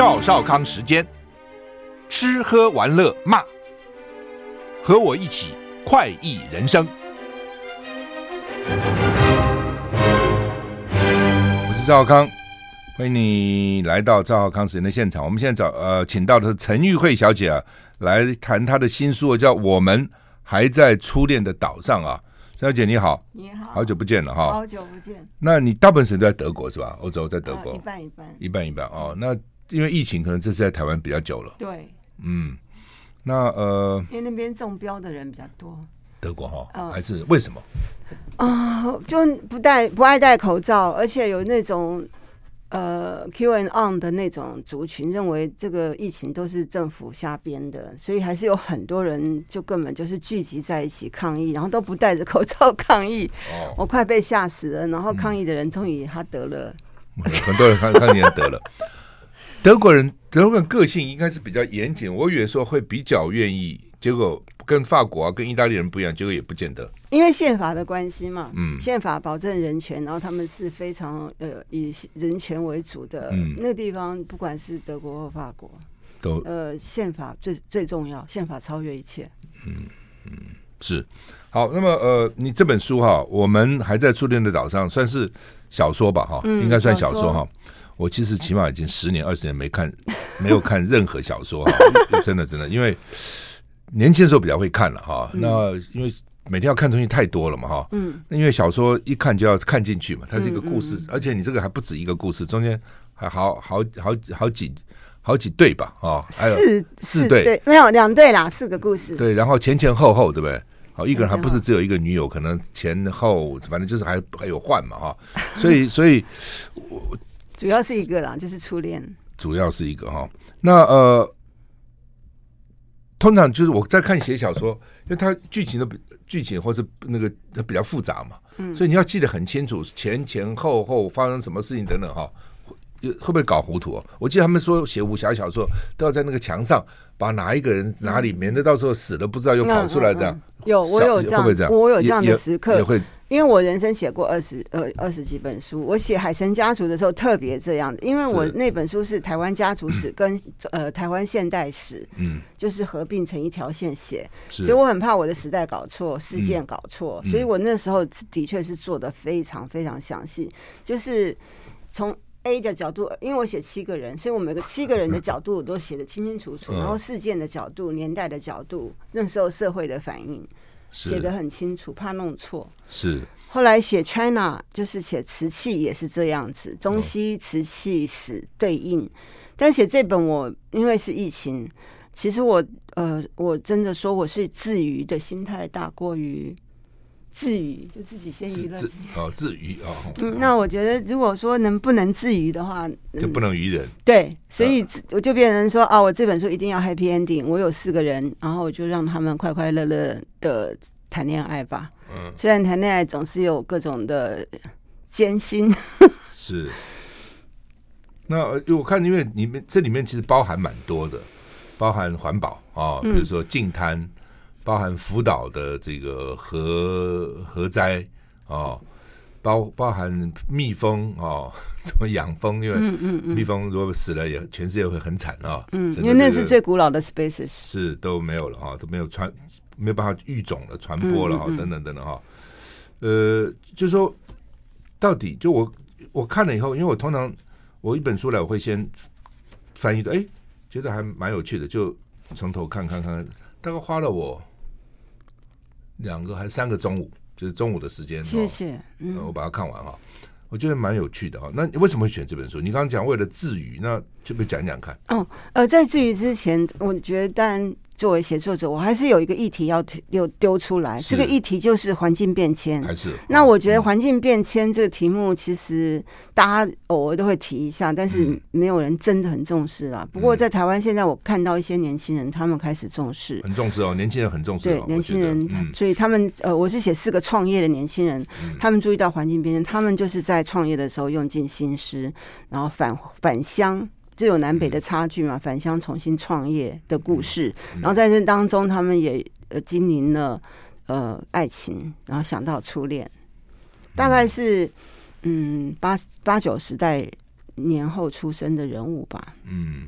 赵少康时间，吃喝玩乐骂，和我一起快意人生。我是赵少康，欢迎你来到赵少康时间的现场。我们现在找呃，请到的是陈玉慧小姐啊，来谈她的新书，叫《我们还在初恋的岛上》啊。小姐你好，你好，好久不见了哈，好久不见。那你大部分时间都在德国是吧？欧洲在德国，呃、一半一半，一半一半哦。那因为疫情，可能这次在台湾比较久了。对，嗯，那呃，因为那边中标的人比较多。德国哈，呃、还是为什么？啊、呃，就不戴不爱戴口罩，而且有那种。呃，Q and on 的那种族群认为这个疫情都是政府瞎编的，所以还是有很多人就根本就是聚集在一起抗议，然后都不戴着口罩抗议。哦，我快被吓死了。然后抗议的人终于他得了，嗯、很多人抗抗议人得了。德国人德国人个性应该是比较严谨，我以为说会比较愿意，结果。跟法国啊，跟意大利人不一样，结果也不见得，因为宪法的关系嘛。嗯，宪法保证人权，然后他们是非常呃以人权为主的。嗯，那个地方不管是德国或法国，都呃宪法最最重要，宪法超越一切。嗯嗯，是好。那么呃，你这本书哈，我们还在初恋的岛上，算是小说吧哈，嗯、应该算小说哈。我其实起码已经十年二十年没看，没有看任何小说哈，真的真的，因为。年轻的时候比较会看了哈，嗯、那因为每天要看东西太多了嘛哈，嗯，因为小说一看就要看进去嘛，它是一个故事，嗯嗯、而且你这个还不止一个故事，中间还好好好好，好几好几对吧？啊，还有四四对，对，没有两对啦，四个故事，对，然后前前后后对不对？好，一个人还不是只有一个女友，可能前后反正就是还还有换嘛哈，所以所以我主要是一个啦，就是初恋，主要是一个哈，那呃。通常就是我在看写小说，因为它剧情的剧情或是那个它比较复杂嘛，嗯，所以你要记得很清楚前前后后发生什么事情等等哈，会会不会搞糊涂哦？我记得他们说写武侠小说都要在那个墙上把哪一个人哪里，免得到时候死了不知道又跑出来这样。有我有这样，会不会这样？我有这样的时刻也会。因为我人生写过二十呃二十几本书，我写《海神家族》的时候特别这样的，因为我那本书是台湾家族史 跟呃台湾现代史，嗯，就是合并成一条线写，所以我很怕我的时代搞错，事件搞错，所以我那时候的确是做的非常非常详细，就是从 A 的角度，因为我写七个人，所以我每个七个人的角度我都写得清清楚楚，然后事件的角度、年代的角度、那时候社会的反应。写得很清楚，怕弄错。是。后来写 China 就是写瓷器也是这样子，中西瓷器史对应。哦、但写这本我因为是疫情，其实我呃我真的说我是自娱的心态大过于。自娱就自己先娱乐自己哦，自娱哦。嗯，那我觉得如果说能不能自娱的话，就不能娱人。对，所以我就变成说啊，我这本书一定要 happy ending。我有四个人，然后我就让他们快快乐乐的谈恋爱吧。嗯，虽然谈恋爱总是有各种的艰辛。是。那我看，因为里面这里面其实包含蛮多的，包含环保啊，比如说净滩。包含福岛的这个核核灾哦，包包含蜜蜂哦，怎么养蜂？因为蜜蜂如果死了，也全世界会很惨啊。嗯，因为那是最古老的 species，是都没有了哈，都没有传，没有办法育种了，传播了哈，等等等等哈。呃，就是说，到底就我我看了以后，因为我通常我一本书来，我会先翻译的，哎，觉得还蛮有趣的，就从头看看看，大概花了我。两个还是三个中午，就是中午的时间。谢谢，嗯，我把它看完哈，我觉得蛮有趣的哈。那你为什么会选这本书？你刚刚讲为了治愈，那就不讲讲看。哦，呃，在治愈之前，我觉得但。作为写作者，我还是有一个议题要丢丢出来。这个议题就是环境变迁。还是？那我觉得环境变迁这个题目，其实大家偶尔都会提一下，但是没有人真的很重视啦。不过在台湾现在，我看到一些年轻人，他们开始重视，很重视哦。年轻人很重视。对，年轻人，所以他们呃，我是写四个创业的年轻人，他们注意到环境变迁，他们就是在创业的时候用尽心思，然后返返乡。是有南北的差距嘛？返乡重新创业的故事，然后在这当中，他们也呃经营了呃爱情，然后想到初恋，大概是嗯八八九十代年后出生的人物吧。嗯，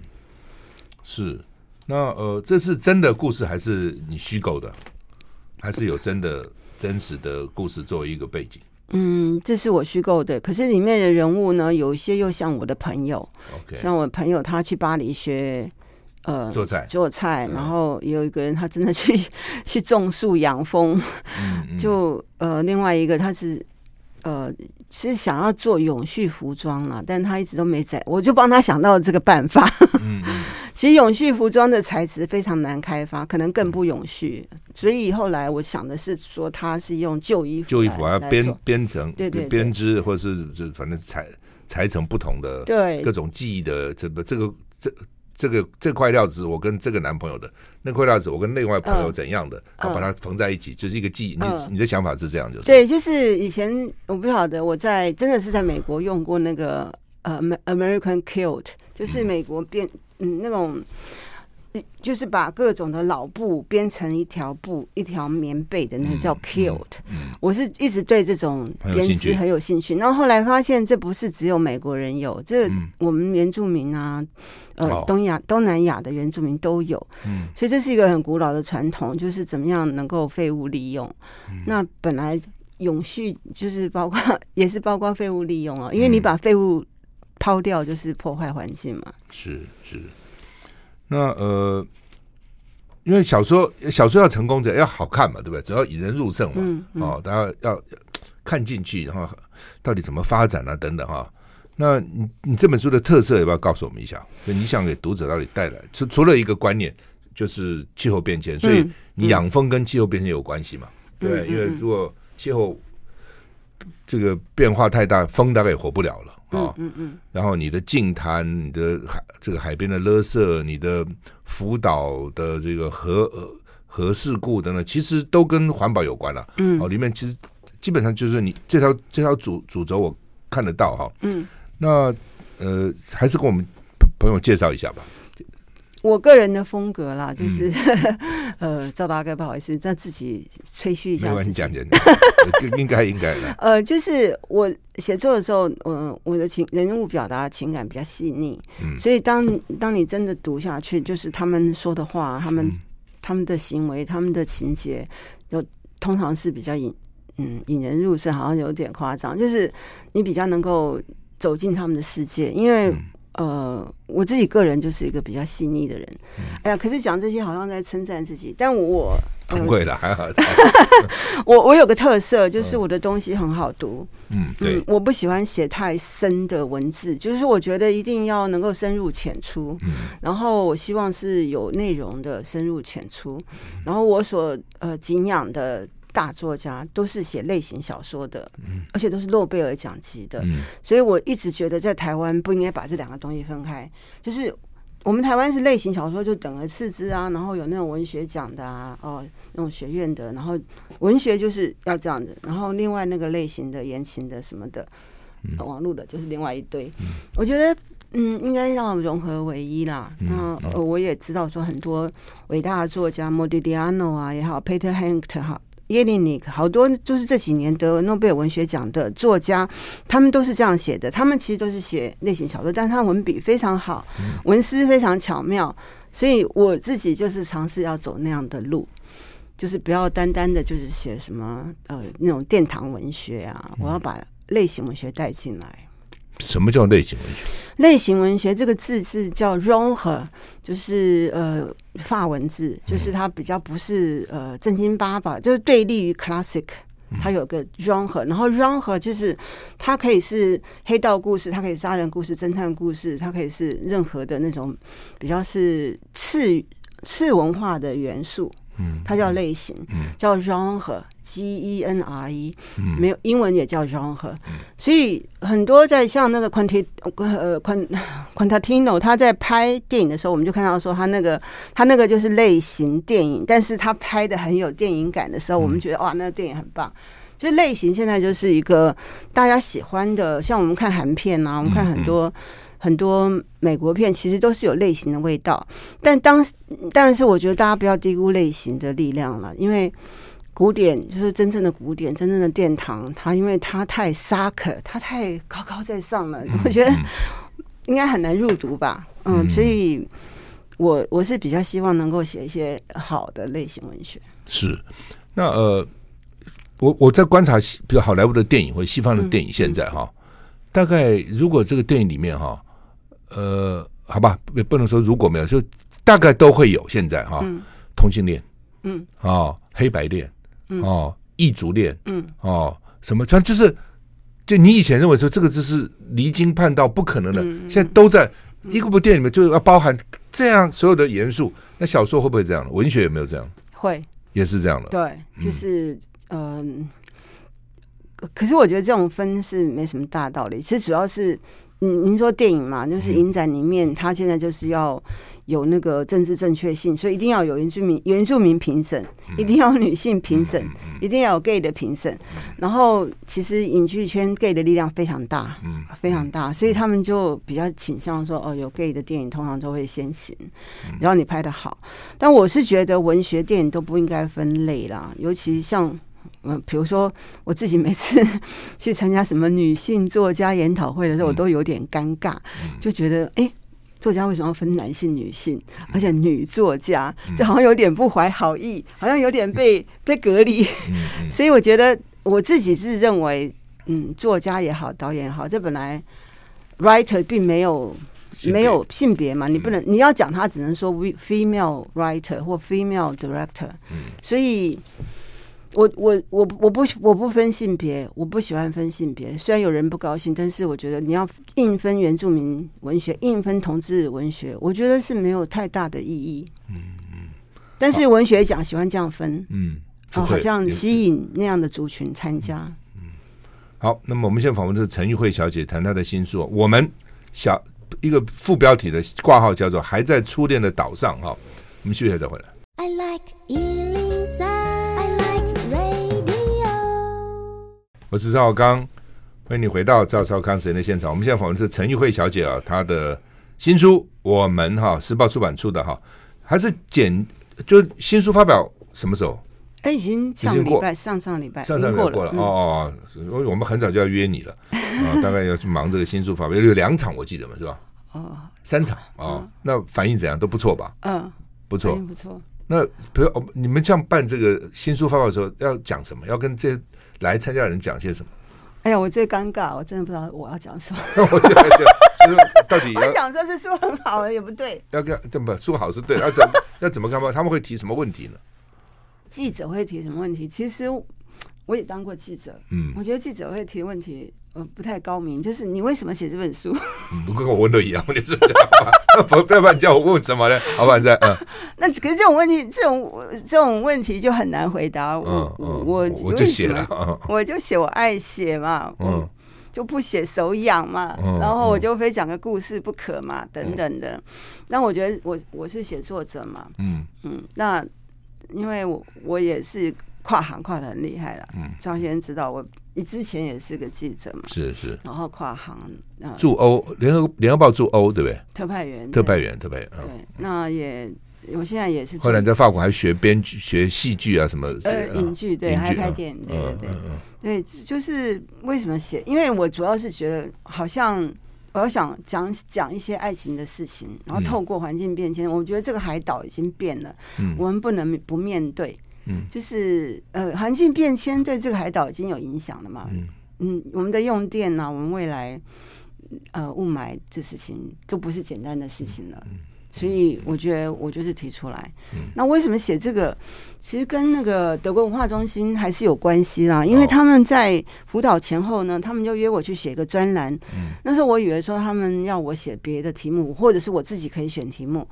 是。那呃，这是真的故事还是你虚构的？还是有真的真实的故事作为一个背景？嗯，这是我虚构的。可是里面的人物呢，有一些又像我的朋友。像我朋友他去巴黎学呃做菜做菜，然后有一个人他真的去去种树养蜂。嗯嗯就呃另外一个他是。呃，是想要做永续服装了，但他一直都没在，我就帮他想到了这个办法。其实永续服装的材质非常难开发，可能更不永续，所以后来我想的是说，它是用旧衣服，旧衣服要编编成，对对编织，或者是就反正裁裁成不同的，对各种技艺的这个这个这。这个这块料子我跟这个男朋友的，那块料子我跟另外朋友怎样的，然后把它缝在一起，就是一个记忆。你你的想法是这样，就是对，就是以前我不晓得我在真的是在美国用过那个呃 American Kilt，就是美国编嗯那种。就是把各种的老布编成一条布，一条棉被的那个叫 kilt。嗯，我是一直对这种编织很有兴趣。然后后来发现，这不是只有美国人有，这我们原住民啊，呃，东亚、东南亚的原住民都有。嗯，所以这是一个很古老的传统，就是怎么样能够废物利用。那本来永续就是包括，也是包括废物利用啊，因为你把废物抛掉，就是破坏环境嘛。是是。那呃，因为小说小说要成功者要好看嘛，对不对？只要引人入胜嘛，嗯嗯、哦，大家要看进去，然后到底怎么发展啊，等等哈、哦。那你你这本书的特色要不要告诉我们一下？就你想给读者到底带来，除除了一个观念，就是气候变迁，所以你养蜂跟气候变迁有关系嘛？嗯、对，因为如果气候这个变化太大，蜂大概也活不了了。哦、嗯嗯嗯，然后你的净滩、你的海这个海边的垃圾、你的福岛的这个核核事故等等，其实都跟环保有关了、啊。嗯，哦，里面其实基本上就是你这条这条主主轴我看得到哈。嗯，那呃，还是跟我们朋友介绍一下吧。我个人的风格啦，就是、嗯、呃，赵大哥，不好意思，再自己吹嘘一下自己。没关系，讲讲，应该应该的。呃，就是我写作的时候，呃，我的情人物表达情感比较细腻，嗯，所以当当你真的读下去，就是他们说的话，他们、嗯、他们的行为，他们的情节，就通常是比较引嗯引人入胜，好像有点夸张，就是你比较能够走进他们的世界，因为。嗯呃，我自己个人就是一个比较细腻的人。嗯、哎呀，可是讲这些好像在称赞自己，但我不会的，还好。我我有个特色，就是我的东西很好读。嗯，对嗯，我不喜欢写太深的文字，就是我觉得一定要能够深入浅出。嗯，然后我希望是有内容的深入浅出。然后我所呃敬仰的。大作家都是写类型小说的，嗯，而且都是诺贝尔奖级的，嗯，所以我一直觉得在台湾不应该把这两个东西分开。就是我们台湾是类型小说就等而次之啊，然后有那种文学奖的啊，哦，那种学院的，然后文学就是要这样子，然后另外那个类型的言情的什么的，嗯，网络的就是另外一堆。嗯，我觉得嗯，应该要融合为一啦。嗯，那呃，我也知道说很多伟大的作家，莫迪迪亚诺啊也好，Peter Hanke 哈。耶利尼克，好多就是这几年得诺贝尔文学奖的作家，他们都是这样写的。他们其实都是写类型小说，但他文笔非常好，文思非常巧妙。所以我自己就是尝试要走那样的路，就是不要单单的就是写什么呃那种殿堂文学啊，我要把类型文学带进来。什么叫类型文学？类型文学这个字是叫 genre，就是呃法文字，就是它比较不是呃正经八百，就是对立于 classic，它有个 genre，然后 genre 就是它可以是黑道故事，它可以杀人故事、侦探故事，它可以是任何的那种比较是次次文化的元素。嗯，它叫类型，嗯、叫 genre，G E N R E，嗯、没有英文也叫 genre，、嗯、所以很多在像那个 Quentin 呃 Quentin 他在拍电影的时候，我们就看到说他那个他那个就是类型电影，但是他拍的很有电影感的时候，我们觉得、嗯、哇，那个电影很棒。就类型现在就是一个大家喜欢的，像我们看韩片啊，我们看很多。很多美国片其实都是有类型的味道，但当但是我觉得大家不要低估类型的力量了，因为古典就是真正的古典，真正的殿堂，它因为它太沙克，它太高高在上了。我觉得应该很难入读吧？嗯，所以我我是比较希望能够写一些好的类型文学。是，那呃，我我在观察，比如好莱坞的电影或者西方的电影，现在哈，大概如果这个电影里面哈，呃，好吧，也不能说如果没有，就大概都会有现在哈，同性恋，嗯，哦，黑白恋，哦，异族恋，嗯，哦，什么，反正就是。就你以前认为说这个就是离经叛道不可能的，现在都在一个部电影里面就要包含这样所有的元素。那小说会不会这样？文学有没有这样？会，也是这样的。对，就是嗯、呃，可是我觉得这种分是没什么大道理。其实主要是，您您说电影嘛，就是影展里面，他现在就是要。有那个政治正确性，所以一定要有原住民原住民评审，一定要女性评审，一定要有 gay 的评审。然后，其实影剧圈 gay 的力量非常大，非常大，所以他们就比较倾向说，哦，有 gay 的电影通常都会先行，然后你拍的好。但我是觉得文学电影都不应该分类啦，尤其像嗯，比如说我自己每次 去参加什么女性作家研讨会的时候，我都有点尴尬，就觉得哎。作家为什么要分男性、女性，而且女作家，这好像有点不怀好意，好像有点被被隔离。所以我觉得我自己是认为，嗯，作家也好，导演也好，这本来 writer 并没有没有性别嘛，你不能你要讲他只能说 female writer 或 female director，所以。我我我我不我不分性别，我不喜欢分性别。虽然有人不高兴，但是我觉得你要硬分原住民文学，硬分同志文学，我觉得是没有太大的意义。嗯嗯。但是文学奖喜欢这样分，嗯，哦，好像吸引那样的族群参加。嗯。好，那么我们现在访问的是陈玉慧小姐，谈她的新书。我们小一个副标题的挂号叫做《还在初恋的岛上》哈。我们休息再回来。I like 我是赵少康，欢迎你回到赵少康时间的现场。我们现在访问的是陈玉慧小姐啊，她的新书《我们》哈，时报出版出的哈，还是简就新书发表什么时候？哎，已经上礼拜，上上礼拜，上上礼拜过了 哦哦。所以我们很早就要约你了啊，大概要去忙这个新书发表，有两场我记得嘛，是吧？哦，三场啊，那反应怎样？都不错吧？嗯，不错，不错。那比如你们这样办这个新书发表的时候，要讲什么？要跟这来参加的人讲些什么？哎呀，我最尴尬，我真的不知道我要讲什么。我就就是到底要 讲说这书很好，也不对。要跟这么书好是对，要怎么要怎么干嘛？他们会提什么问题呢？记者会提什么问题？其实我也当过记者，嗯，我觉得记者会提问题。呃，不太高明，就是你为什么写这本书？不跟我问的一样，你说这样不，不要不然你叫我问什么呢？好吧，在嗯。那可是这种问题，这种这种问题就很难回答。我我我就写了，我就写我爱写嘛，嗯，就不写手痒嘛，然后我就非讲个故事不可嘛，等等的。那我觉得我我是写作者嘛，嗯嗯，那因为我我也是跨行跨的很厉害了，嗯，赵先生知道我。你之前也是个记者嘛？是是，然后跨行啊，驻欧联合联合报驻欧对不对？特派员，特派员，特派员。对，那也我现在也是。后来在法国还学编剧、学戏剧啊什么？呃，影剧对，还拍电影，对对对。对，就是为什么写？因为我主要是觉得，好像我要想讲讲一些爱情的事情，然后透过环境变迁，我觉得这个海岛已经变了，我们不能不面对。嗯，就是呃，环境变迁对这个海岛已经有影响了嘛。嗯嗯，我们的用电呢、啊，我们未来呃雾霾这事情就不是简单的事情了。所以我觉得我就是提出来，那为什么写这个？其实跟那个德国文化中心还是有关系啦。因为他们在辅导前后呢，他们就约我去写个专栏。那时候我以为说他们要我写别的题目，或者是我自己可以选题目。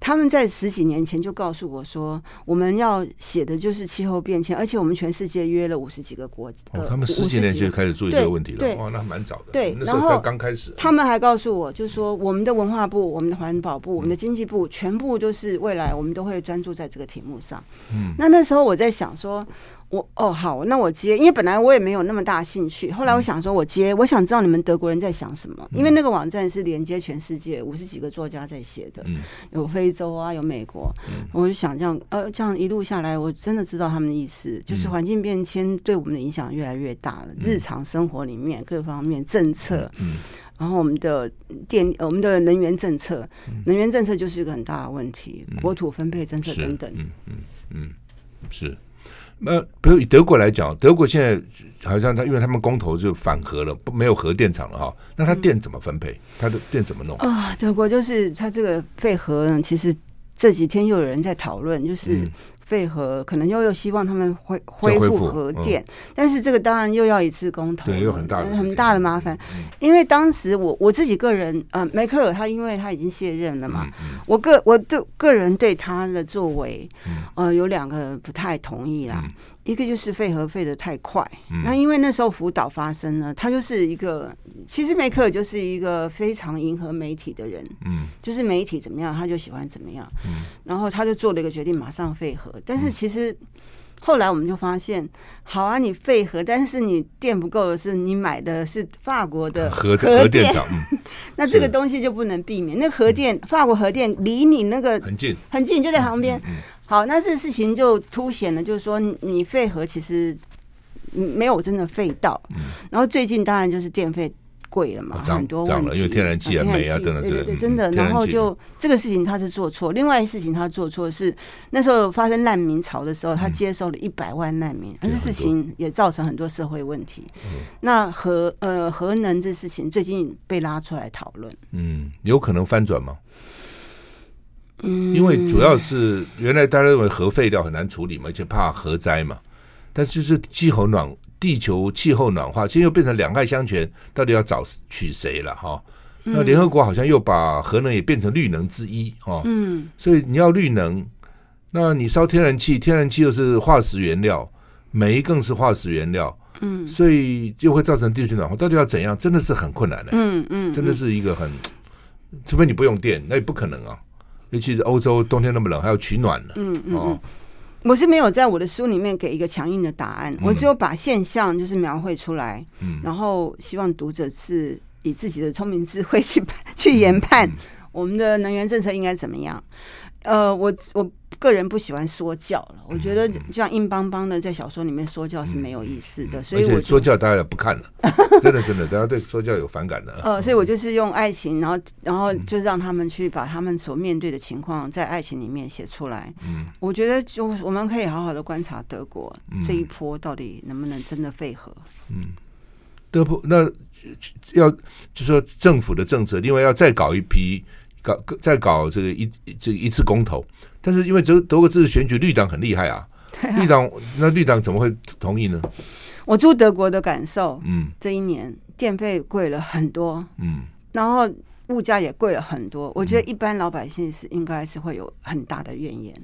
他们在十几年前就告诉我说，我们要写的就是气候变迁，而且我们全世界约了五十几个国家。哦，他们十几年前就开始注意这个问题了。哇，那蛮早的。对，那时候才刚开始。他们还告诉我，就是说我们的文化部、我们的环保部、我们的。经济部全部都是未来，我们都会专注在这个题目上。嗯，那那时候我在想说。我哦好，那我接，因为本来我也没有那么大兴趣。后来我想说，我接，我想知道你们德国人在想什么，因为那个网站是连接全世界五十几个作家在写的，有非洲啊，有美国。我就想这样，呃，这样一路下来，我真的知道他们的意思，就是环境变迁对我们的影响越来越大了，日常生活里面各方面政策，然后我们的电，我们的能源政策，能源政策就是一个很大的问题，国土分配政策等等。嗯嗯嗯，是。那比如以德国来讲，德国现在好像他因为他们公投就反核了，不没有核电厂了哈，那他电怎么分配？他的电怎么弄啊？德国就是他这个废核呢，其实这几天又有人在讨论，就是。废核可能又又希望他们恢恢复核电，但是这个当然又要一次公投，对，有很大的很大的麻烦。因为当时我我自己个人，呃，梅克尔他因为他已经卸任了嘛，我个我对个人对他的作为，呃，有两个不太同意啦。一个就是废核废的太快，那因为那时候福岛发生呢，他就是一个，其实梅克尔就是一个非常迎合媒体的人，嗯，就是媒体怎么样他就喜欢怎么样，嗯，然后他就做了一个决定，马上废核。但是其实后来我们就发现，好啊，你废核，但是你电不够的是你买的是法国的核核电厂，那这个东西就不能避免。那核电法国核电离你那个很近，很近，就在旁边。好，那这事情就凸显了，就是说你废核其实没有真的废到。嗯、然后最近当然就是电费贵了嘛，涨很多问题，因为天然气啊、煤啊等等，对对对，真的。然后就这个事情他是做错，另外一事情他做错是那时候发生难民潮的时候，他接收了一百万难民，这事情也造成很多社会问题。嗯、那核呃核能这事情最近被拉出来讨论，嗯，有可能翻转吗？因为主要是原来大家认为核废料很难处理嘛，而且怕核灾嘛。但是就是气候暖，地球气候暖化，现在又变成两害相权，到底要找取谁了哈？那联合国好像又把核能也变成绿能之一哈。嗯，所以你要绿能，那你烧天然气，天然气又是化石原料，煤更是化石原料。嗯，所以就会造成地球暖化。到底要怎样？真的是很困难的。嗯嗯，真的是一个很，除非你不用电，那也不可能啊。尤其是欧洲冬天那么冷，还要取暖呢。嗯嗯，哦、我是没有在我的书里面给一个强硬的答案，嗯、我只有把现象就是描绘出来，嗯，然后希望读者是以自己的聪明智慧去去研判我们的能源政策应该怎么样。呃，我我个人不喜欢说教了，我觉得这样硬邦邦的在小说里面说教是没有意思的，所以我说教大家也不看了，真的真的，大家对说教有反感的。呃，所以我就是用爱情，然后然后就让他们去把他们所面对的情况在爱情里面写出来。嗯，我觉得就我们可以好好的观察德国这一波到底能不能真的废核。嗯，德国那要就说政府的政策，另外要再搞一批。搞在搞这个一这个、一次公投，但是因为德德国这次选举绿党很厉害啊，啊绿党那绿党怎么会同意呢？我住德国的感受，嗯，这一年电费贵了很多，嗯，然后物价也贵了很多，我觉得一般老百姓是应该是会有很大的怨言，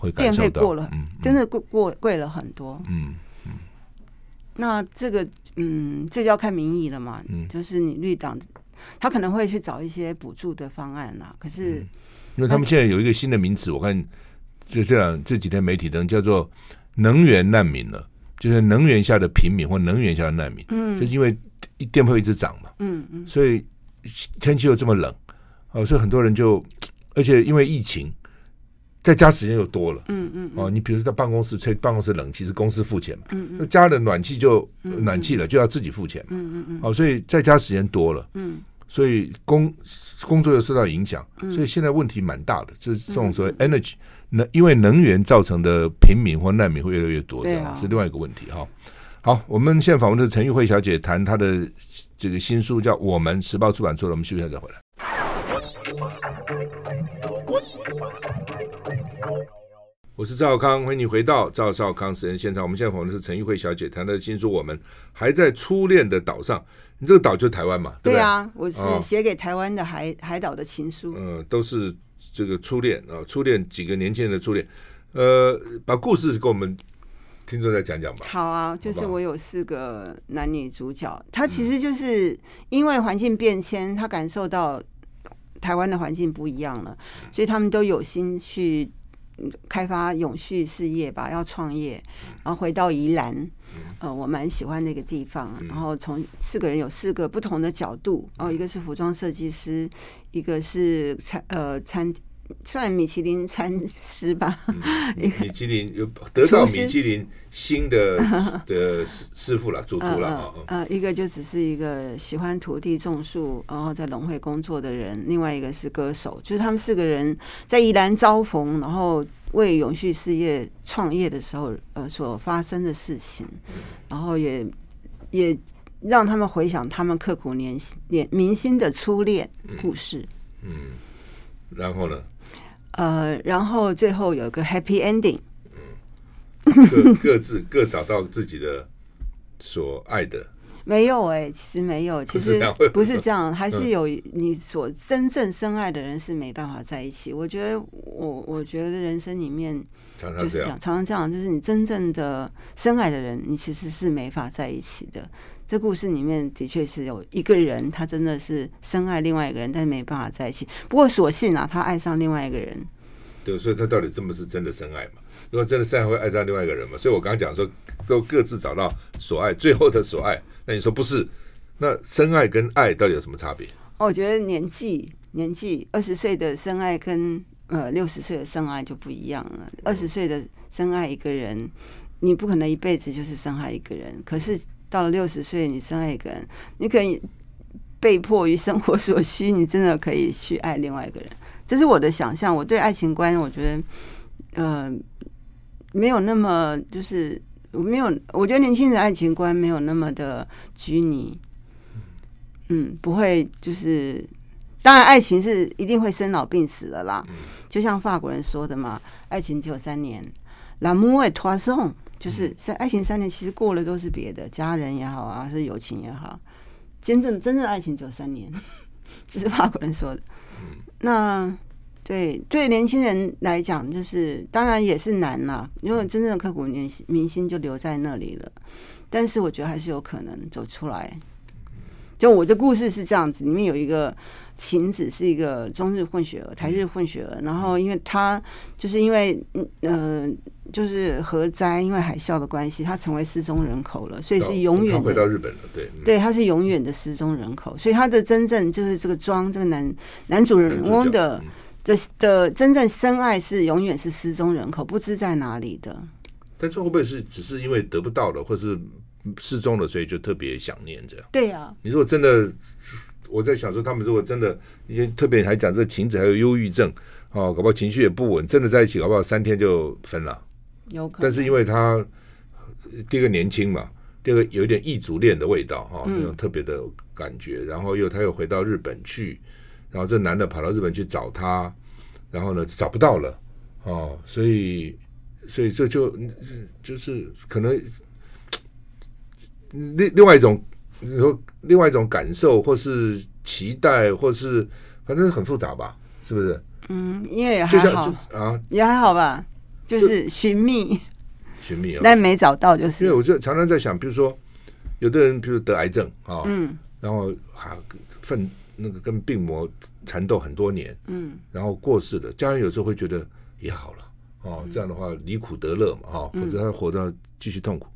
会电费过了，嗯，真的贵过贵了很多，嗯嗯，那这个嗯，这就要看民意了嘛，嗯，就是你绿党。他可能会去找一些补助的方案啦，可是，因为他们现在有一个新的名词，我看这这两这几天媒体登叫做“能源难民”了，就是能源下的平民或能源下的难民，嗯，就是因为电费一直涨嘛，嗯嗯，所以天气又这么冷，哦，所以很多人就，而且因为疫情，在家时间又多了，嗯嗯，哦，你比如说在办公室吹办公室冷气是公司付钱嘛，嗯嗯，那加了暖气就暖气了就要自己付钱嘛，嗯嗯嗯，哦，所以在家时间多了，嗯。所以工工作又受到影响，所以现在问题蛮大的，就是这种所谓 energy 能因为能源造成的平民或难民会越来越多，这样是另外一个问题哈。好，我们现在访问的是陈玉慧小姐，谈她的这个新书叫《我们》，时报出版做了，我们休息一下再回来。我是赵少康，欢迎你回到赵少康时间现场。我们现在访问的是陈玉慧小姐，谈她的新书《我们》，还在初恋的岛上。你这个岛就是台湾嘛？对，对啊，我是写给台湾的海、哦、海岛的情书。嗯，都是这个初恋啊，初恋几个年轻人的初恋。呃，把故事给我们听众再讲讲吧。好啊，就是我有四个男女主角，他其实就是因为环境变迁，他感受到台湾的环境不一样了，所以他们都有心去。开发永续事业吧，要创业，然后回到宜兰，呃，我蛮喜欢那个地方。然后从四个人有四个不同的角度，哦，一个是服装设计师，一个是餐呃餐算米其林餐师吧，嗯、米其林有得到米其林新的 的师师傅了，主厨了啊。呃，一个就只是一个喜欢土地种树，然后在农会工作的人，另外一个是歌手，就是他们四个人在宜兰遭逢，然后为永续事业创业的时候，呃，所发生的事情，然后也也让他们回想他们刻苦年年明星的初恋故事。嗯，嗯，然后呢？呃，然后最后有个 happy ending，嗯，各各自 各找到自己的所爱的，没有哎、欸，其实没有，其实不是这样，还是有你所真正深爱的人是没办法在一起。我觉得我我觉得人生里面就是这样，常常这样，就是你真正的深爱的人，你其实是没法在一起的。这故事里面的确是有一个人，他真的是深爱另外一个人，但是没办法在一起。不过所幸啊，他爱上另外一个人。对，所以他到底这么是真的深爱嘛？如果真的深爱，会爱上另外一个人嘛？所以我刚刚讲说，都各自找到所爱，最后的所爱。那你说不是？那深爱跟爱到底有什么差别？我觉得年纪，年纪二十岁的深爱跟呃六十岁的深爱就不一样了。二十岁的深爱一个人，你不可能一辈子就是深爱一个人，可是。到了六十岁，你深爱一个人，你可以被迫于生活所需，你真的可以去爱另外一个人。这是我的想象。我对爱情观，我觉得，呃，没有那么就是没有。我觉得年轻人爱情观没有那么的拘泥。嗯，不会就是，当然爱情是一定会生老病死的啦。就像法国人说的嘛，爱情只有三年，L'amour est trois ans。就是在爱情三年，其实过了都是别的，家人也好啊，是友情也好，真正真正爱情只有三年，这是法国人说的。那对对年轻人来讲，就是当然也是难啦，因为真正的刻骨铭心铭心就留在那里了。但是我觉得还是有可能走出来。就我的故事是这样子，里面有一个。晴子是一个中日混血儿，台日混血儿。然后，因为他就是因为嗯呃，就是核灾，因为海啸的关系，他成为失踪人口了，所以是永远回到日本了，对。对，他是永远的失踪人口，所以他的真正就是这个庄这个男男主人翁的的的真正深爱是永远是失踪人口，不知在哪里的。但这会不会是只是因为得不到了，或是失踪了，所以就特别想念这样？对呀。你如果真的。我在想说，他们如果真的，因为特别还讲这个晴子还有忧郁症，哦，搞不好情绪也不稳，真的在一起，搞不好三天就分了。有可能。但是因为他第一个年轻嘛，第二个有一点异族恋的味道哈，那种特别的感觉，嗯、然后又他又回到日本去，然后这男的跑到日本去找他，然后呢找不到了，哦，所以所以这就就是可能另另外一种。你说另外一种感受，或是期待，或是反正很复杂吧，是不是？嗯，因为也还好啊，也还好吧，就是寻觅，寻觅啊，但没找到就是。因为我就常常在想，比如说有的人，比如得癌症啊，嗯，然后还奋那个跟病魔缠斗很多年，嗯，然后过世了，家人有时候会觉得也好了哦，这样的话离苦得乐嘛，哈，否则他活到继续痛苦。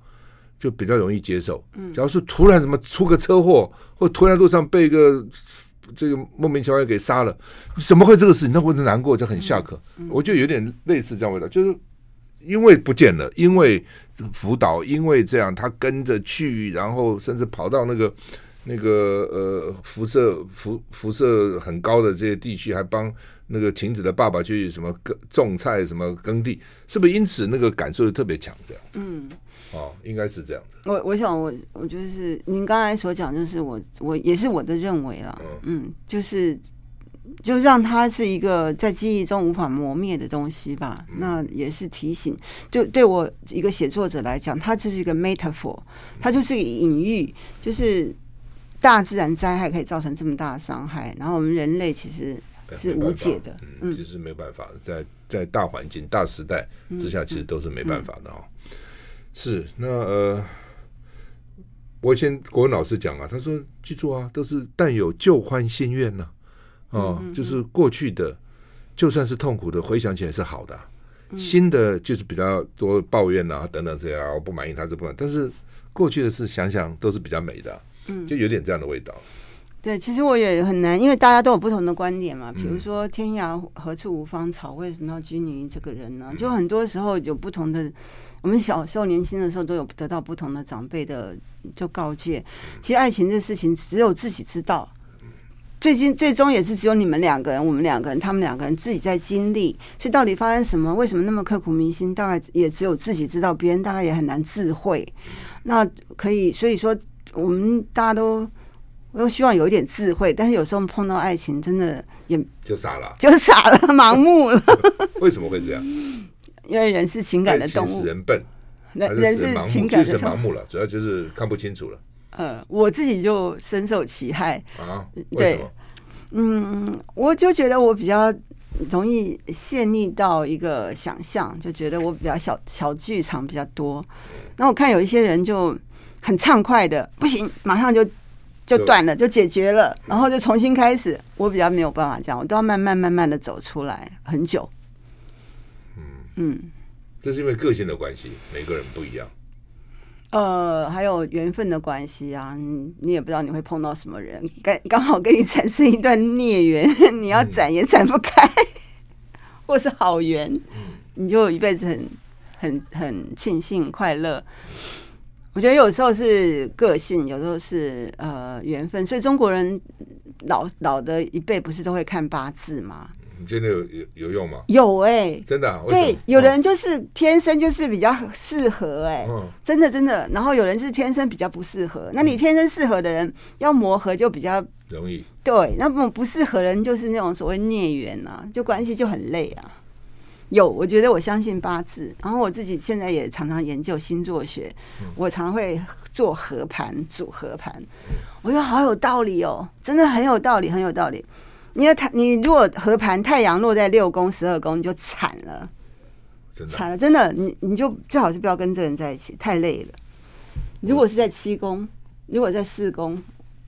就比较容易接受。嗯，假如是突然什么出个车祸，或突然路上被一个这个莫名其妙给杀了，怎么会这个事情？那会难过，就很下课。我就有点类似这样味道，就是因为不见了，因为辅导，因为这样他跟着去，然后甚至跑到那个那个呃辐射辐辐射很高的这些地区，还帮那个晴子的爸爸去什么耕种菜，什么耕地，是不是？因此那个感受就特别强，这样。嗯。哦，应该是这样的。我我想我我就是您刚才所讲，就是我我也是我的认为了。嗯，嗯，就是就让它是一个在记忆中无法磨灭的东西吧。嗯、那也是提醒，就对我一个写作者来讲，它就是一个 metaphor，它就是一个隐喻，就是大自然灾害可以造成这么大的伤害，然后我们人类其实是无解的。嗯，其实没办法，在在大环境、大时代之下，其实都是没办法的哦。是那呃，我以前国文老师讲啊，他说记住啊，都是但有旧欢新怨呢，啊，哦，嗯嗯嗯，就是过去的就算是痛苦的，回想起来是好的，嗯，新的就是比较多抱怨啊等等这样，我不满意他这部分，但是过去的事想想都是比较美的，嗯，就有点这样的味道。对，其实我也很难，因为大家都有不同的观点嘛。比如说“天涯何处无芳草”，为什么要拘泥于这个人呢？就很多时候有不同的。我们小时候年轻的时候都有得到不同的长辈的就告诫。其实爱情这事情只有自己知道，最近最终也是只有你们两个人，我们两个人，他们两个人自己在经历。所以到底发生什么？为什么那么刻骨铭心？大概也只有自己知道，别人大概也很难智慧。那可以，所以说我们大家都。我又希望有一点智慧，但是有时候碰到爱情，真的也就傻了，就傻了，盲目了。为什么会这样？因为人是情感的动物，人笨，人人是情感的动物，盲目了，主要就是看不清楚了。呃，我自己就深受其害啊。为什么？嗯，我就觉得我比较容易陷溺到一个想象，就觉得我比较小小剧场比较多。那我看有一些人就很畅快的，不行，马上就。就断了，就解决了，然后就重新开始。我比较没有办法这样，我都要慢慢慢慢的走出来，很久。嗯嗯，这是因为个性的关系，每个人不一样。呃，还有缘分的关系啊，你也不知道你会碰到什么人，刚刚好跟你产生一段孽缘，你要斩也斩不开，嗯、或是好缘，你就一辈子很很很庆幸快乐。我觉得有时候是个性，有时候是呃缘分，所以中国人老老的一辈不是都会看八字吗？你觉得有有有用吗？有哎、欸，真的、啊。对，有的人就是天生就是比较适合哎、欸，嗯、真的真的。然后有人是天生比较不适合，那你天生适合的人要磨合就比较容易。对，那么不适合的人就是那种所谓孽缘啊，就关系就很累啊。有，我觉得我相信八字，然后我自己现在也常常研究星座学，我常会做合盘、组合盘，我觉得好有道理哦，真的很有道理，很有道理。你要太，你如果合盘太阳落在六宫、十二宫，你就惨了，惨了，真的，你你就最好是不要跟这个人在一起，太累了。如果是在七宫，如果在四宫。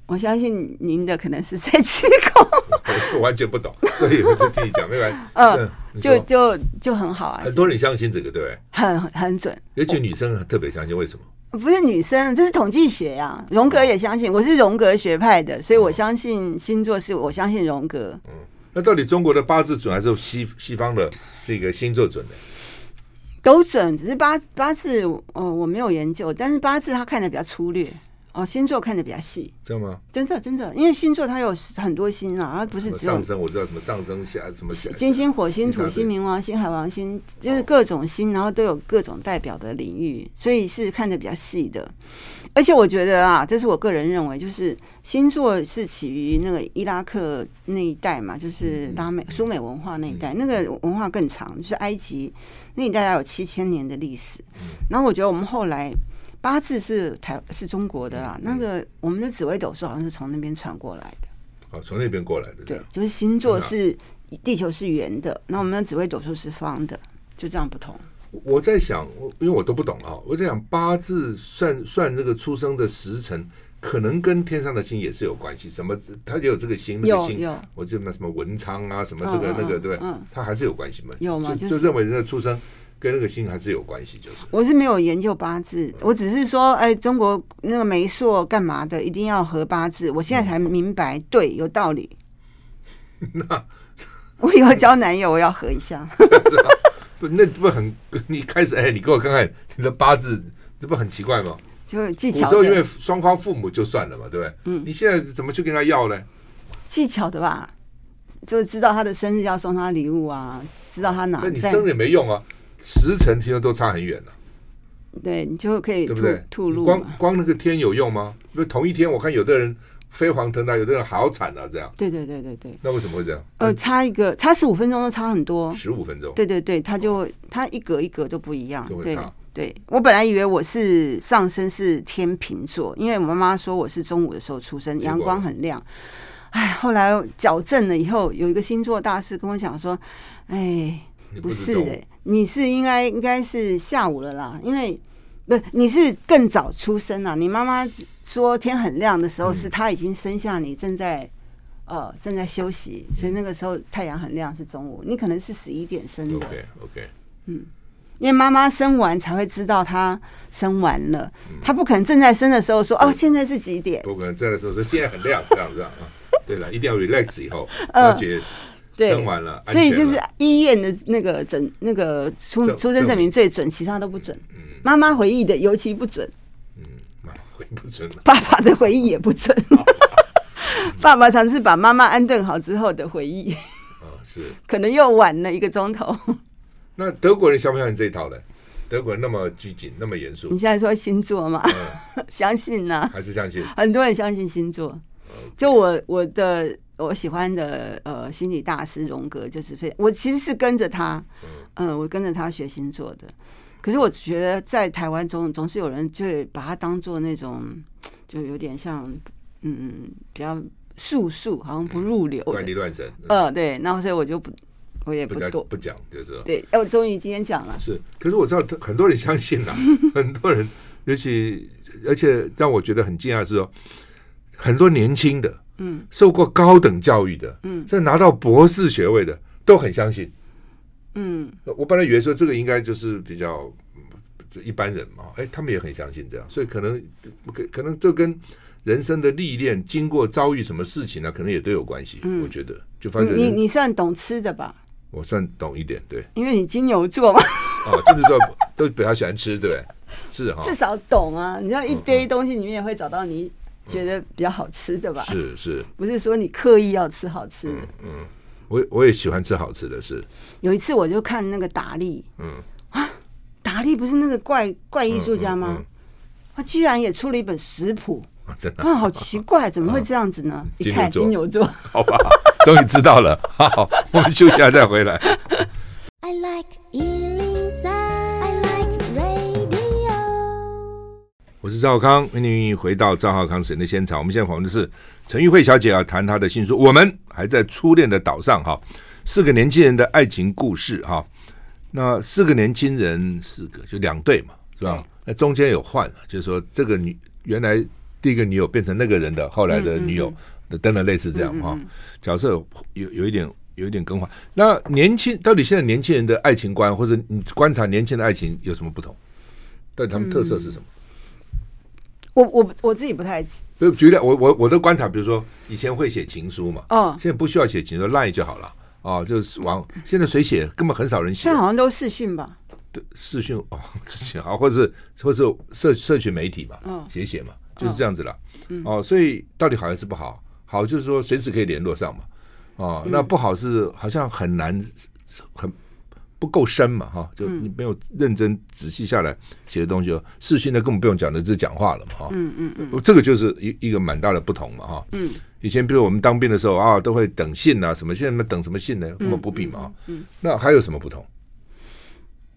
我相信您的可能是在七宫，我完全不懂，所以我就听你讲，没关系。嗯，就就就很好啊。很多人相信这个，对不对？很很准，尤其女生特别相信，为什么？不是女生，这是统计学呀。荣格也相信，我是荣格学派的，所以我相信星座是我相信荣格。嗯，那到底中国的八字准还是西西方的这个星座准的？都准，只是八八字，哦，我没有研究，但是八字他看的比较粗略。哦，星座看的比较细，真的吗？真的真的，因为星座它有很多星啊，它不是只有上升，我知道什么上升下什么金星、火星、土星、冥王星、海王星，就是各种星，然后都有各种代表的领域，所以是看的比较细的。而且我觉得啊，这是我个人认为，就是星座是起于那个伊拉克那一带嘛，就是拉美苏美文化那一带，那个文化更长，就是埃及那一带要有七千年的历史。然后我觉得我们后来。八字是台是中国的啦，那个我们的紫微斗数好像是从那边传过来的。哦，从那边过来的。对，就是星座是地球是圆的，那我们的紫微斗数是方的，就这样不同。我在想，因为我都不懂啊，我在想八字算算这个出生的时辰，可能跟天上的星也是有关系。什么？它就有这个星，那个星，我就那什么文昌啊，什么这个那个，对，它还是有关系嘛？有吗？就认为人的出生。跟那个星还是有关系，就是我是没有研究八字，我只是说，哎，中国那个媒妁干嘛的，一定要合八字。我现在才明白，对，有道理。那 我以后交男友，我要合一下。不，那不很？你开始哎，你给我看看你的八字，这不很奇怪吗？就技巧。有时候因为双方父母就算了嘛，对不对？嗯。你现在怎么去跟他要呢？技巧的吧，就知道他的生日要送他礼物啊，知道他哪。那你生日也没用啊。时辰听说都差很远了，对，你就可以对不对？吐露光光那个天有用吗？因为同一天，我看有的人飞黄腾达，有的人好惨啊，这样。对对对对对。那为什么会这样？呃，差一个，差十五分钟都差很多。十五分钟。对对对，他就他一格一格都不一样。就会差。对，对我本来以为我是上升是天秤座，因为我妈妈说我是中午的时候出生，阳光很亮。哎，后来矫正了以后，有一个星座大师跟我讲说：“哎，不是的。”你是应该应该是下午了啦，因为不，你是更早出生啊。你妈妈说天很亮的时候，是她已经生下你，正在呃正在休息，所以那个时候太阳很亮是中午。你可能是十一点生的。OK OK，嗯，因为妈妈生完才会知道她生完了，她不可能正在生的时候说哦，现在是几点？不可能正在生的时候说现在很亮，这样这样啊。对了，一定要 relax 以后，而且生完了，所以就是医院的那个诊那个出出生证明最准，其他都不准。妈妈回忆的尤其不准。嗯，妈妈回忆不准。爸爸的回忆也不准。爸爸尝试把妈妈安顿好之后的回忆。是，可能又晚了一个钟头。那德国人相不相信这一套呢？德国人那么拘谨，那么严肃。你现在说星座吗？嗯、相信呢、啊？还是相信？很多人相信星座。就我我的我喜欢的呃心理大师荣格，就是非我其实是跟着他，嗯、呃，我跟着他学星座的。可是我觉得在台湾中总是有人就把他当做那种，就有点像嗯比较。素素好像不入流，怪力乱神。呃，对，那所以我就不，我也不多不讲，就是说对。哎，我终于今天讲了。是，可是我知道很多人相信啦，很多人，尤其而且让我觉得很惊讶的是说，很多年轻的，嗯，受过高等教育的，嗯，甚至拿到博士学位的，都很相信。嗯，我本来以为说这个应该就是比较就一般人嘛，哎，他们也很相信这样，所以可能可可能这跟。人生的历练，经过遭遇什么事情呢？可能也都有关系。嗯，我觉得就发觉你你算懂吃的吧？我算懂一点，对，因为你金牛座嘛。哦，金牛座都比较喜欢吃，对不对？是哈，至少懂啊。你知道一堆东西里面也会找到你觉得比较好吃的吧？是是，不是说你刻意要吃好吃的。嗯，我我也喜欢吃好吃的是。有一次我就看那个达利，嗯啊，达利不是那个怪怪艺术家吗？他居然也出了一本食谱。真的啊，好奇怪，怎么会这样子呢？一看金牛座，好吧，终于知道了。好，我们休息一下再回来。I like 103, 我是赵少康，欢迎回到赵浩康神的现场。我们现在访问的是陈玉慧小姐，啊谈她的新书《我们还在初恋的岛上》哈，四个年轻人的爱情故事哈。那四个年轻人，四个就两对嘛，是吧？那中间有换了，就是说这个女原来。第一个女友变成那个人的后来的女友的，等等类似这样哈，角色有有一点有一点更换。那年轻到底现在年轻人的爱情观，或者你观察年轻人的爱情有什么不同？到底他们特色是什么？我我我自己不太。就举例，我我我的观察，比如说以前会写情书嘛，哦，现在不需要写情书，line 就好了哦，就是往现在谁写根本很少人写，现在好像都视讯吧？对，视讯哦，视讯好，或者是或者是社社群媒体嘛，嗯，写写嘛。就是这样子了，哦，所以到底好还是不好？好就是说随时可以联络上嘛，哦，那不好是好像很难，很不够深嘛，哈，就你没有认真仔细下来写的东西，视讯的根本不用讲的，就是讲话了嘛，哈，嗯嗯嗯，这个就是一一个蛮大的不同嘛，哈，嗯，以前比如我们当兵的时候啊，都会等信啊什么，现在等什么信呢？根本不必嘛，嗯，那还有什么不同？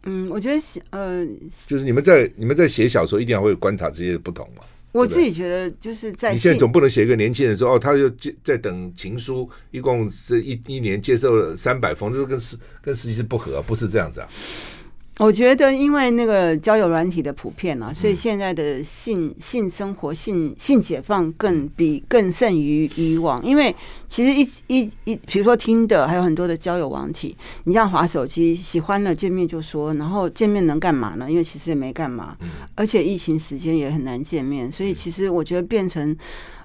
嗯，我觉得写呃，就是你们在你们在写小说，一定要会观察这些不同嘛。我自己觉得就是在你现在总不能写一个年轻人说哦，他就在等情书，一共是一一年接受了三百封，这是跟实跟实际是不合，不是这样子啊。我觉得，因为那个交友软体的普遍啊，所以现在的性性生活、性性解放更比更胜于以往。因为其实一一一，比如说听的，还有很多的交友网体，你这样滑手机，喜欢了见面就说，然后见面能干嘛呢？因为其实也没干嘛，而且疫情时间也很难见面，所以其实我觉得变成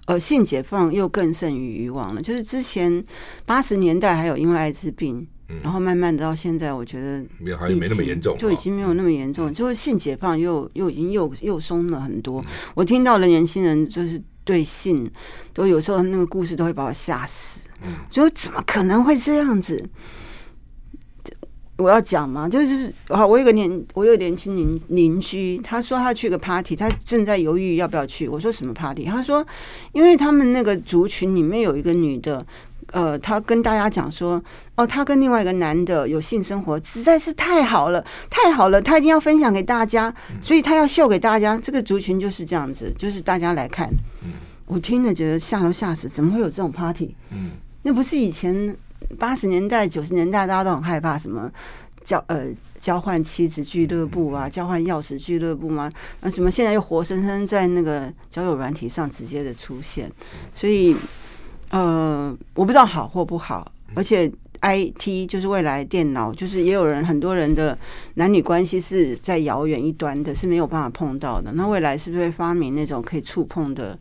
呃性解放又更胜于以往了。就是之前八十年代还有因为艾滋病。然后慢慢的到现在，我觉得没有好像没那么严重，就已经没有那么严重，就是性解放又又已经又又松了很多。我听到的年轻人就是对性，都有时候那个故事都会把我吓死。就怎么可能会这样子？我要讲嘛？就是好，我有个年，我有年轻邻邻居，他说他去个 party，他正在犹豫要不要去。我说什么 party？他说，因为他们那个族群里面有一个女的。呃，他跟大家讲说，哦，他跟另外一个男的有性生活，实在是太好了，太好了，他一定要分享给大家，所以他要秀给大家。这个族群就是这样子，就是大家来看。我听了觉得吓都吓死，怎么会有这种 party？嗯，那不是以前八十年代、九十年代大家都很害怕什么交呃交换妻子俱乐部啊，交换钥匙俱乐部吗？那什么现在又活生生在那个交友软体上直接的出现，所以。呃，我不知道好或不好，而且 IT 就是未来电脑，就是也有人很多人的男女关系是在遥远一端的，是没有办法碰到的。那未来是不是会发明那种可以触碰的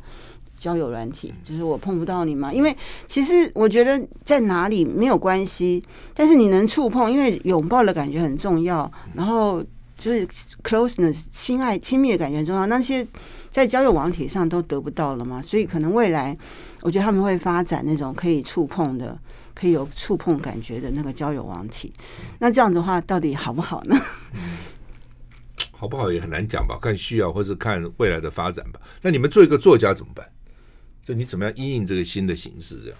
交友软体？就是我碰不到你吗？因为其实我觉得在哪里没有关系，但是你能触碰，因为拥抱的感觉很重要。然后就是 closeness 亲爱亲密的感觉很重要。那些在交友网体上都得不到了嘛，所以可能未来我觉得他们会发展那种可以触碰的。可以有触碰感觉的那个交友网体，那这样的话到底好不好呢？好不好也很难讲吧，看需要或是看未来的发展吧。那你们做一个作家怎么办？就你怎么样应应这个新的形式？这样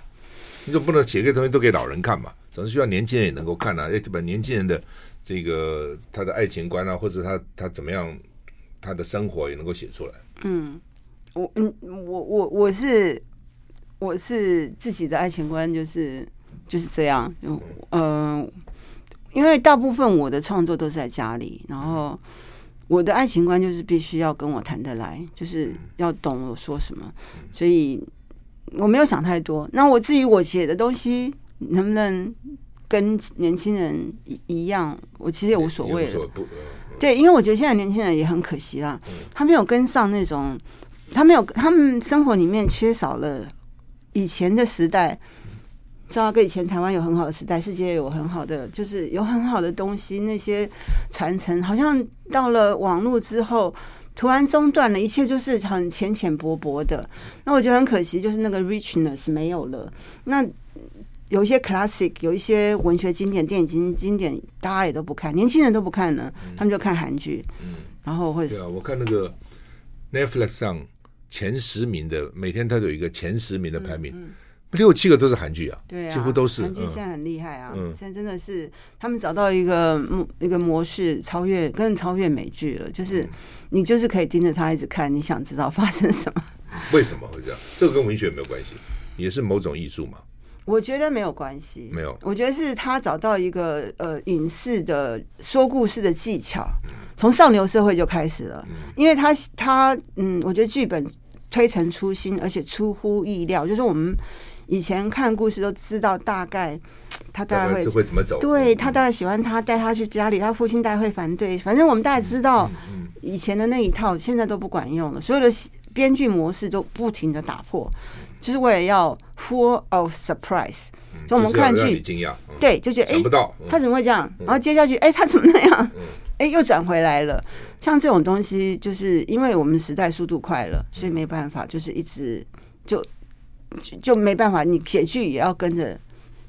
你总不能写个东西都给老人看嘛？总是需要年轻人也能够看啊。要把年轻人的这个他的爱情观啊，或者他他怎么样他的生活也能够写出来。嗯，我嗯我我我是我是自己的爱情观就是。就是这样，嗯、呃，因为大部分我的创作都是在家里，然后我的爱情观就是必须要跟我谈得来，就是要懂我说什么，所以我没有想太多。那我至于我写的东西能不能跟年轻人一样，我其实也无所谓了。对，因为我觉得现在年轻人也很可惜啦，他没有跟上那种，他没有，他们生活里面缺少了以前的时代。知道跟以前台湾有很好的时代，世界有很好的，就是有很好的东西，那些传承好像到了网络之后，突然中断了，一切就是很浅浅薄薄的。那我觉得很可惜，就是那个 richness 没有了。那有一些 classic，有一些文学经典、电影经经典，大家也都不看，年轻人都不看呢，他们就看韩剧。嗯，然后会对啊，我看那个 Netflix 上前十名的，每天它都有一个前十名的排名。嗯嗯六七个都是韩剧啊，对啊，几乎都是。韩剧现在很厉害啊，嗯、现在真的是他们找到一个模一个模式，超越，更超越美剧了。就是你就是可以盯着它一直看，你想知道发生什么？为什么会这样？这个跟文学没有关系，也是某种艺术嘛？我觉得没有关系，没有。我觉得是他找到一个呃影视的说故事的技巧，从上流社会就开始了，因为他他嗯，我觉得剧本推陈出新，而且出乎意料，就是我们。以前看故事都知道大概他大概会会怎么走，对他大概喜欢他带他去家里，他父亲大概会反对，反正我们大概知道以前的那一套现在都不管用了，所有的编剧模式都不停的打破，就是为了要 full of surprise，就我们看剧对就觉得哎，他怎么会这样？然后接下去哎，他怎么那样？哎，又转回来了。像这种东西，就是因为我们时代速度快了，所以没办法，就是一直就。就没办法，你写剧也要跟着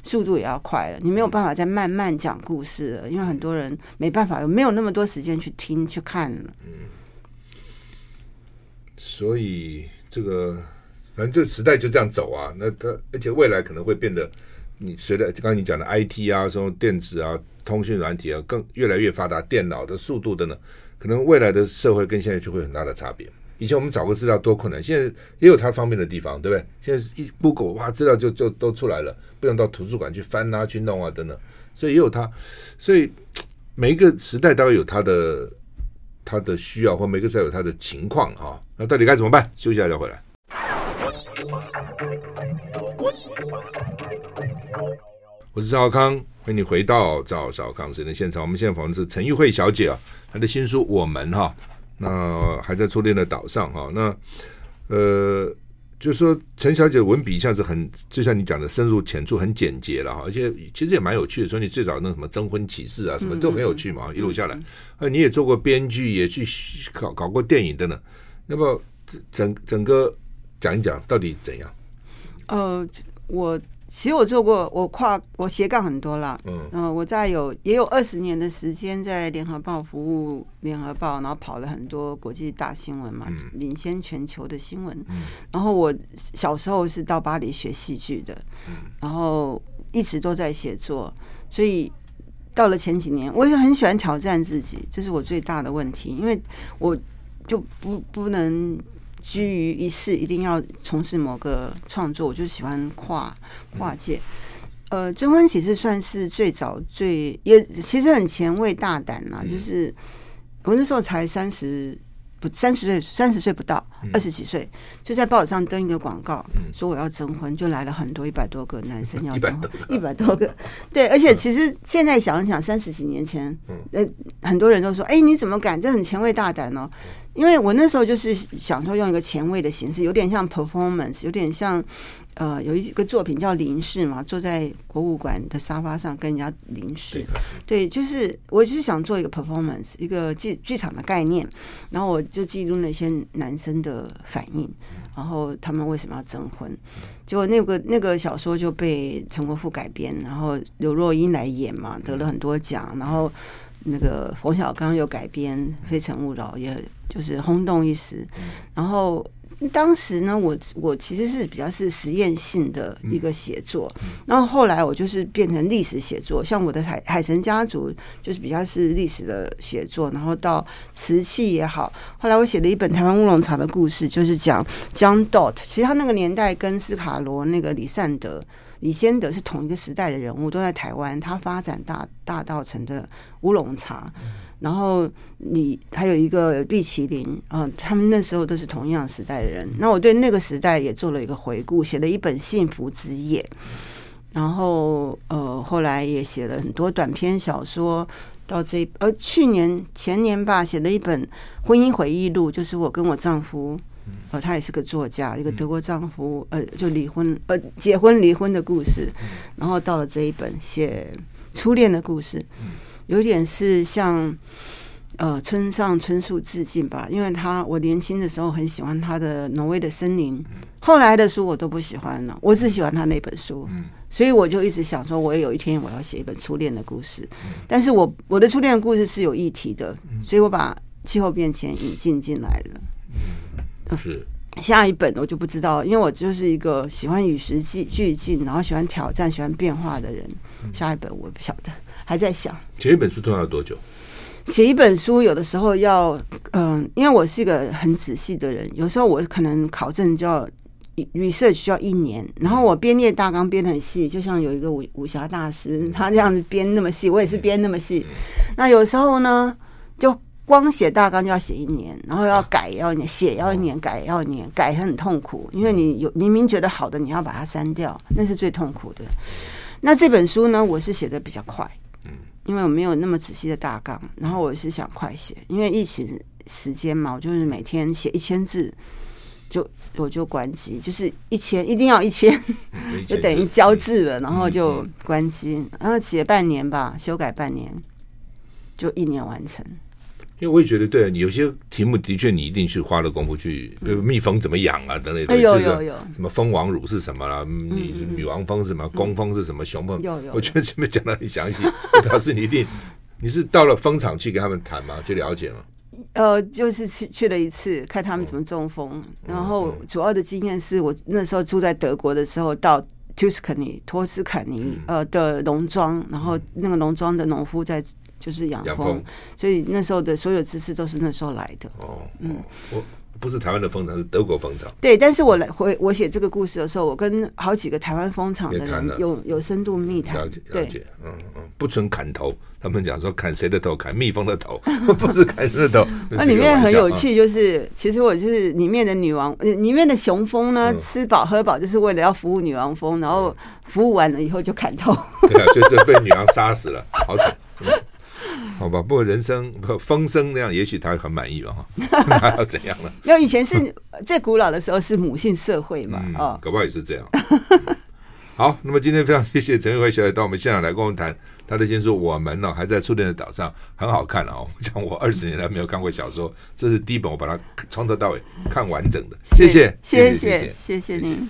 速度也要快了，你没有办法再慢慢讲故事了，因为很多人没办法，没有那么多时间去听去看了。嗯，所以这个反正这个时代就这样走啊，那它而且未来可能会变得，你随着刚刚你讲的 IT 啊，什么电子啊、通讯软体啊，更越来越发达，电脑的速度等等，可能未来的社会跟现在就会有很大的差别。以前我们找个资料多困难，现在也有它方便的地方，对不对？现在一 Google 哇，资料就就都出来了，不用到图书馆去翻啊、去弄啊等等，所以也有它。所以每一个时代都有它的它的需要，或每个时代有它的情况啊。那到底该怎么办？休息一下再回来。我是赵少康，欢迎你回到赵少康时间的现场。我们现在访问的是陈玉慧小姐啊，她的新书《我们》哈。那还在初恋的岛上哈，那呃，就是说陈小姐的文笔一向是很，就像你讲的深入浅出，很简洁了哈，而且其实也蛮有趣的。说你最早那什么征婚启事啊，什么都很有趣嘛，嗯、一路下来，呃，你也做过编剧，也去搞搞过电影等等。那么整整个讲一讲到底怎样？呃，我。其实我做过，我跨我斜杠很多了。嗯，呃，我在有也有二十年的时间在联合报服务联合报，然后跑了很多国际大新闻嘛，嗯、领先全球的新闻。嗯，然后我小时候是到巴黎学戏剧的，嗯，然后一直都在写作，所以到了前几年，我也很喜欢挑战自己，这是我最大的问题，因为我就不不能。居于一世，一定要从事某个创作，我就喜欢跨跨界。呃，征婚启事算是最早最也其实很前卫大胆啦，就是我那时候才三十不三十岁，三十岁不到，二十几岁，就在报纸上登一个广告，说我要征婚，就来了很多一百多个男生要 征婚，一百多个，对，而且其实现在想一想，三十几年前，呃，很多人都说，哎，你怎么敢？这很前卫大胆哦，因为我那时候就是想说用一个前卫的形式，有点像 performance，有点像。呃，有一个作品叫《凝视》嘛，坐在博物馆的沙发上跟人家凝视。对，就是我就是想做一个 performance，一个剧剧场的概念，然后我就记录那些男生的反应，然后他们为什么要征婚。结果那个那个小说就被陈国富改编，然后刘若英来演嘛，得了很多奖。然后那个冯小刚又改编《非诚勿扰》，也就是轰动一时。然后。当时呢，我我其实是比较是实验性的一个写作，然后后来我就是变成历史写作，像我的海海神家族就是比较是历史的写作，然后到瓷器也好，后来我写了一本台湾乌龙茶的故事，就是讲 John Dot，其实他那个年代跟斯卡罗那个李善德、李先德是同一个时代的人物，都在台湾，他发展大大道城的乌龙茶。然后你还有一个毕麒麟啊，他们那时候都是同样时代的人。那我对那个时代也做了一个回顾，写了一本《幸福之夜》。然后呃，后来也写了很多短篇小说。到这呃，去年前年吧，写了一本婚姻回忆录，就是我跟我丈夫，呃，他也是个作家，一个德国丈夫，呃，就离婚呃，结婚离婚的故事。然后到了这一本写初恋的故事。有点是向呃村上春树致敬吧，因为他我年轻的时候很喜欢他的《挪威的森林》，后来的书我都不喜欢了，我只喜欢他那本书，所以我就一直想说，我也有一天我要写一本初恋的故事，但是我我的初恋的故事是有议题的，所以我把气候变迁引进进来了。是。下一本我就不知道，因为我就是一个喜欢与时俱进，然后喜欢挑战、喜欢变化的人。下一本我不晓得。还在想写一本书通常要多久？写一本书有的时候要，嗯，因为我是一个很仔细的人，有时候我可能考证就要 research 需要一年，然后我编列大纲编很细，就像有一个武武侠大师，他这样子编那么细，我也是编那么细。那有时候呢，就光写大纲就要写一年，然后要改要一年，写要一年，改要一年，改很痛苦，因为你有明明觉得好的，你要把它删掉，那是最痛苦的。那这本书呢，我是写的比较快。因为我没有那么仔细的大纲，然后我是想快写，因为疫情时间嘛，我就是每天写一千字，就我就关机，就是一千一定要一千，就等于交字了，然后就关机，然后写半年吧，修改半年，就一年完成。因为我也觉得，对你有些题目的确，你一定去花了功夫去，比如蜜蜂怎么养啊等等，有有有，什么蜂王乳是什么啦，女女王蜂是什么，工蜂是什么，雄蜂，有有。我觉得前面讲的很详细，表示你一定你是到了蜂场去跟他们谈吗？去了解吗？呃，就是去去了一次，看他们怎么种蜂，然后主要的经验是我那时候住在德国的时候，到 Tuscan 尼托斯卡尼呃的农庄，然后那个农庄的农夫在。就是养蜂，所以那时候的所有知识都是那时候来的。哦，嗯，我不是台湾的蜂场，是德国蜂场。对，但是我来回我写这个故事的时候，我跟好几个台湾蜂场的人有有深度密谈。了解，了解，嗯嗯，不准砍头，他们讲说砍谁的头？砍蜜蜂的头，不是砍人的头。那里面很有趣，就是其实我就是里面的女王，里面的雄蜂呢，吃饱喝饱，就是为了要服务女王蜂，然后服务完了以后就砍头。对啊，就是被女王杀死了，好惨。好吧，不过人生不风声那样，也许他很满意吧？哈，那要怎样了？因为以前是 最古老的时候是母性社会嘛，啊、嗯，搞不好也是这样。好，那么今天非常谢谢陈玉辉小姐到我们现场来跟我们谈她的新书《我们呢还在初恋的岛上》，很好看啊！讲我二十年来没有看过小说，这是第一本我把它从头到尾看完整的。谢谢，谢谢，谢谢您。